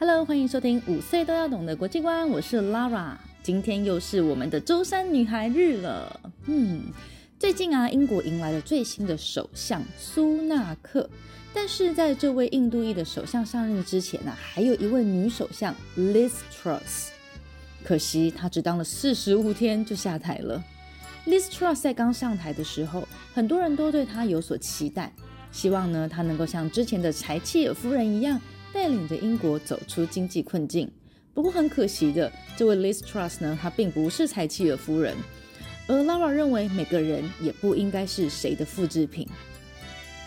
Hello，欢迎收听五岁都要懂的国际观，我是 Lara。今天又是我们的周三女孩日了。嗯，最近啊，英国迎来了最新的首相苏纳克，但是在这位印度裔的首相上任之前呢、还有一位女首相 Liz Truss。可惜她只当了四十五天就下台了。Liz Truss 在刚上台的时候，很多人都对她有所期待，希望呢她能够像之前的柴契尔夫人一样。带领着英国走出经济困境。不过很可惜的，这位 Liz Truss 呢，她并不是柴契尔夫人。而 Laura 认为，每个人也不应该是谁的复制品。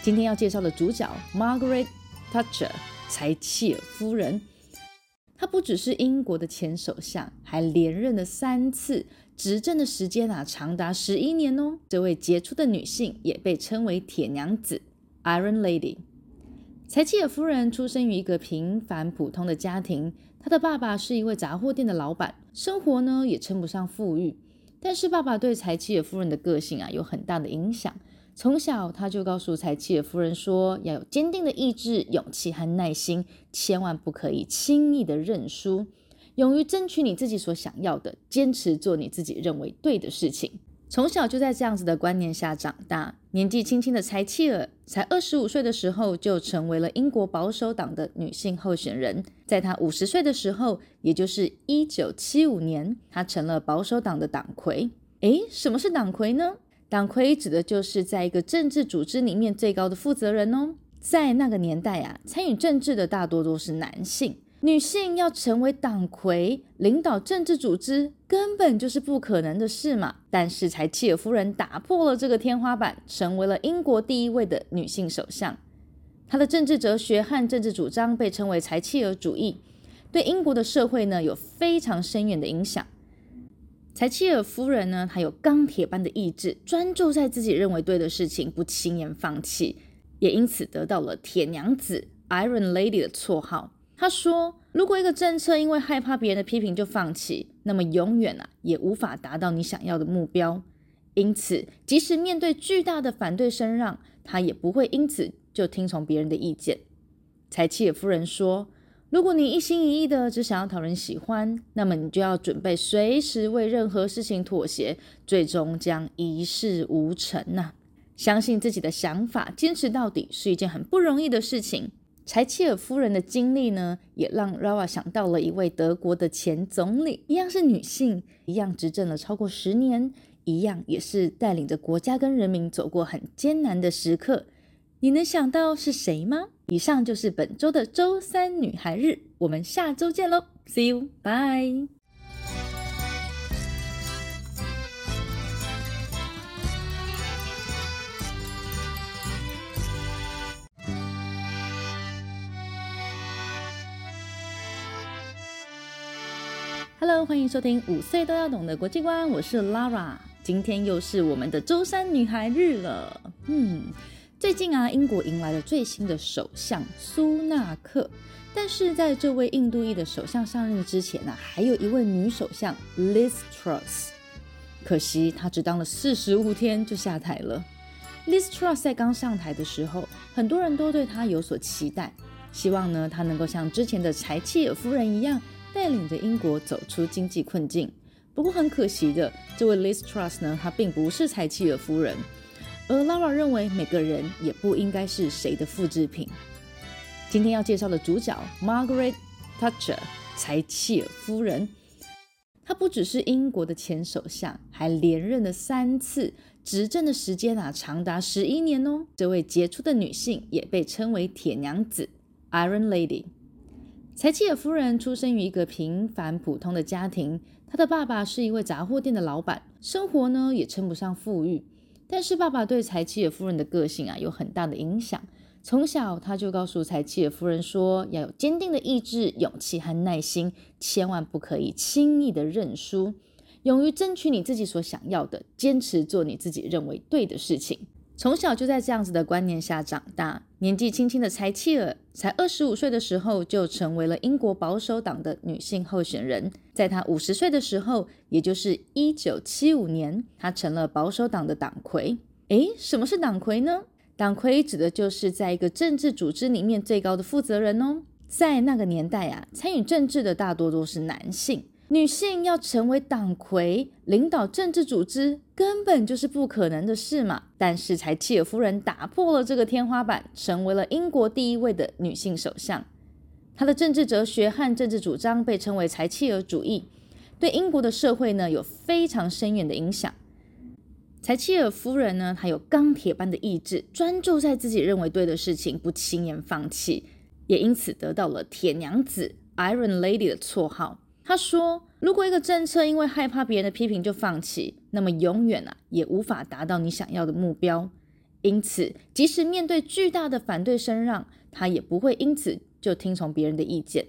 今天要介绍的主角 Margaret Thatcher，柴契尔夫人，她不只是英国的前首相，还连任了三次，执政的时间啊长达十一年哦。这位杰出的女性也被称为铁娘子 （Iron Lady）。柴契尔夫人出生于一个平凡普通的家庭，她的爸爸是一位杂货店的老板，生活呢也称不上富裕。但是爸爸对柴契尔夫人的个性啊有很大的影响，从小他就告诉柴契尔夫人说，要有坚定的意志、勇气和耐心，千万不可以轻易的认输，勇于争取你自己所想要的，坚持做你自己认为对的事情。从小就在这样子的观念下长大，年纪轻轻的柴契尔才二十五岁的时候就成为了英国保守党的女性候选人。在她五十岁的时候，也就是一九七五年，她成了保守党的党魁。诶，什么是党魁呢？党魁指的就是在一个政治组织里面最高的负责人哦。在那个年代啊，参与政治的大多都是男性。女性要成为党魁，领导政治组织，根本就是不可能的事嘛。但是柴契尔夫人打破了这个天花板，成为了英国第一位的女性首相。她的政治哲学和政治主张被称为柴契尔主义，对英国的社会呢有非常深远的影响。柴契尔夫人呢，她有钢铁般的意志，专注在自己认为对的事情，不轻言放弃，也因此得到了“铁娘子 ”（Iron Lady） 的绰号。他说：“如果一个政策因为害怕别人的批评就放弃，那么永远啊也无法达到你想要的目标。因此，即使面对巨大的反对声浪，他也不会因此就听从别人的意见。”柴契尔夫人说：“如果你一心一意的只想要讨人喜欢，那么你就要准备随时为任何事情妥协，最终将一事无成呐。相信自己的想法，坚持到底是一件很不容易的事情。”柴契尔夫人的经历呢，也让 Rawa 想到了一位德国的前总理，一样是女性，一样执政了超过十年，一样也是带领着国家跟人民走过很艰难的时刻。你能想到是谁吗？以上就是本周的周三女孩日，我们下周见喽，See you，bye Hello，欢迎收听五岁都要懂的国际观，我是 Lara。今天又是我们的周三女孩日了。嗯，最近啊，英国迎来了最新的首相苏纳克，但是在这位印度裔的首相上任之前呢、还有一位女首相 Liz Truss。可惜她只当了四十五天就下台了。Liz Truss 在刚上台的时候，很多人都对她有所期待，希望呢她能够像之前的柴契尔夫人一样。带领着英国走出经济困境。不过很可惜的，这位 Liz Truss 呢，她并不是柴契尔夫人。而 Laura 认为，每个人也不应该是谁的复制品。今天要介绍的主角 Margaret Thatcher，柴契尔夫人，她不只是英国的前首相，还连任了三次，执政的时间啊长达十一年哦。这位杰出的女性也被称为铁娘子 （Iron Lady）。柴契尔夫人出生于一个平凡普通的家庭，她的爸爸是一位杂货店的老板，生活呢也称不上富裕。但是爸爸对柴契尔夫人的个性啊有很大的影响，从小他就告诉柴契尔夫人说，要有坚定的意志、勇气和耐心，千万不可以轻易的认输，勇于争取你自己所想要的，坚持做你自己认为对的事情。从小就在这样子的观念下长大，年纪轻轻的柴契尔才二十五岁的时候就成为了英国保守党的女性候选人。在她五十岁的时候，也就是一九七五年，她成了保守党的党魁。诶，什么是党魁呢？党魁指的就是在一个政治组织里面最高的负责人哦。在那个年代啊，参与政治的大多都是男性，女性要成为党魁、领导政治组织，根本就是不可能的事嘛。但是柴契尔夫人打破了这个天花板，成为了英国第一位的女性首相。她的政治哲学和政治主张被称为柴契尔主义，对英国的社会呢有非常深远的影响。柴契尔夫人呢，她有钢铁般的意志，专注在自己认为对的事情，不轻言放弃。也因此得到了“铁娘子 ”（Iron Lady） 的绰号。他说：“如果一个政策因为害怕别人的批评就放弃，那么永远啊也无法达到你想要的目标。因此，即使面对巨大的反对声浪，他也不会因此就听从别人的意见。”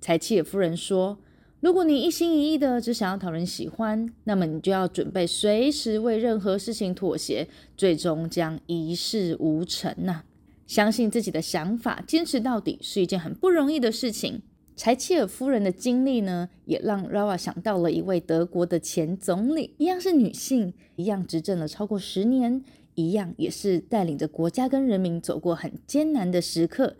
柴契尔夫人说：“如果你一心一意的只想要讨人喜欢，那么你就要准备随时为任何事情妥协，最终将一事无成呐、”相信自己的想法，坚持到底是一件很不容易的事情。柴契尔夫人的经历呢，也让 Rawa 想到了一位德国的前总理，一样是女性，一样执政了超过十年，一样也是带领着国家跟人民走过很艰难的时刻。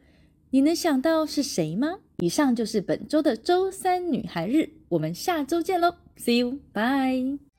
你能想到是谁吗？以上就是本周的周三女孩日，我们下周见喽，See you，bye。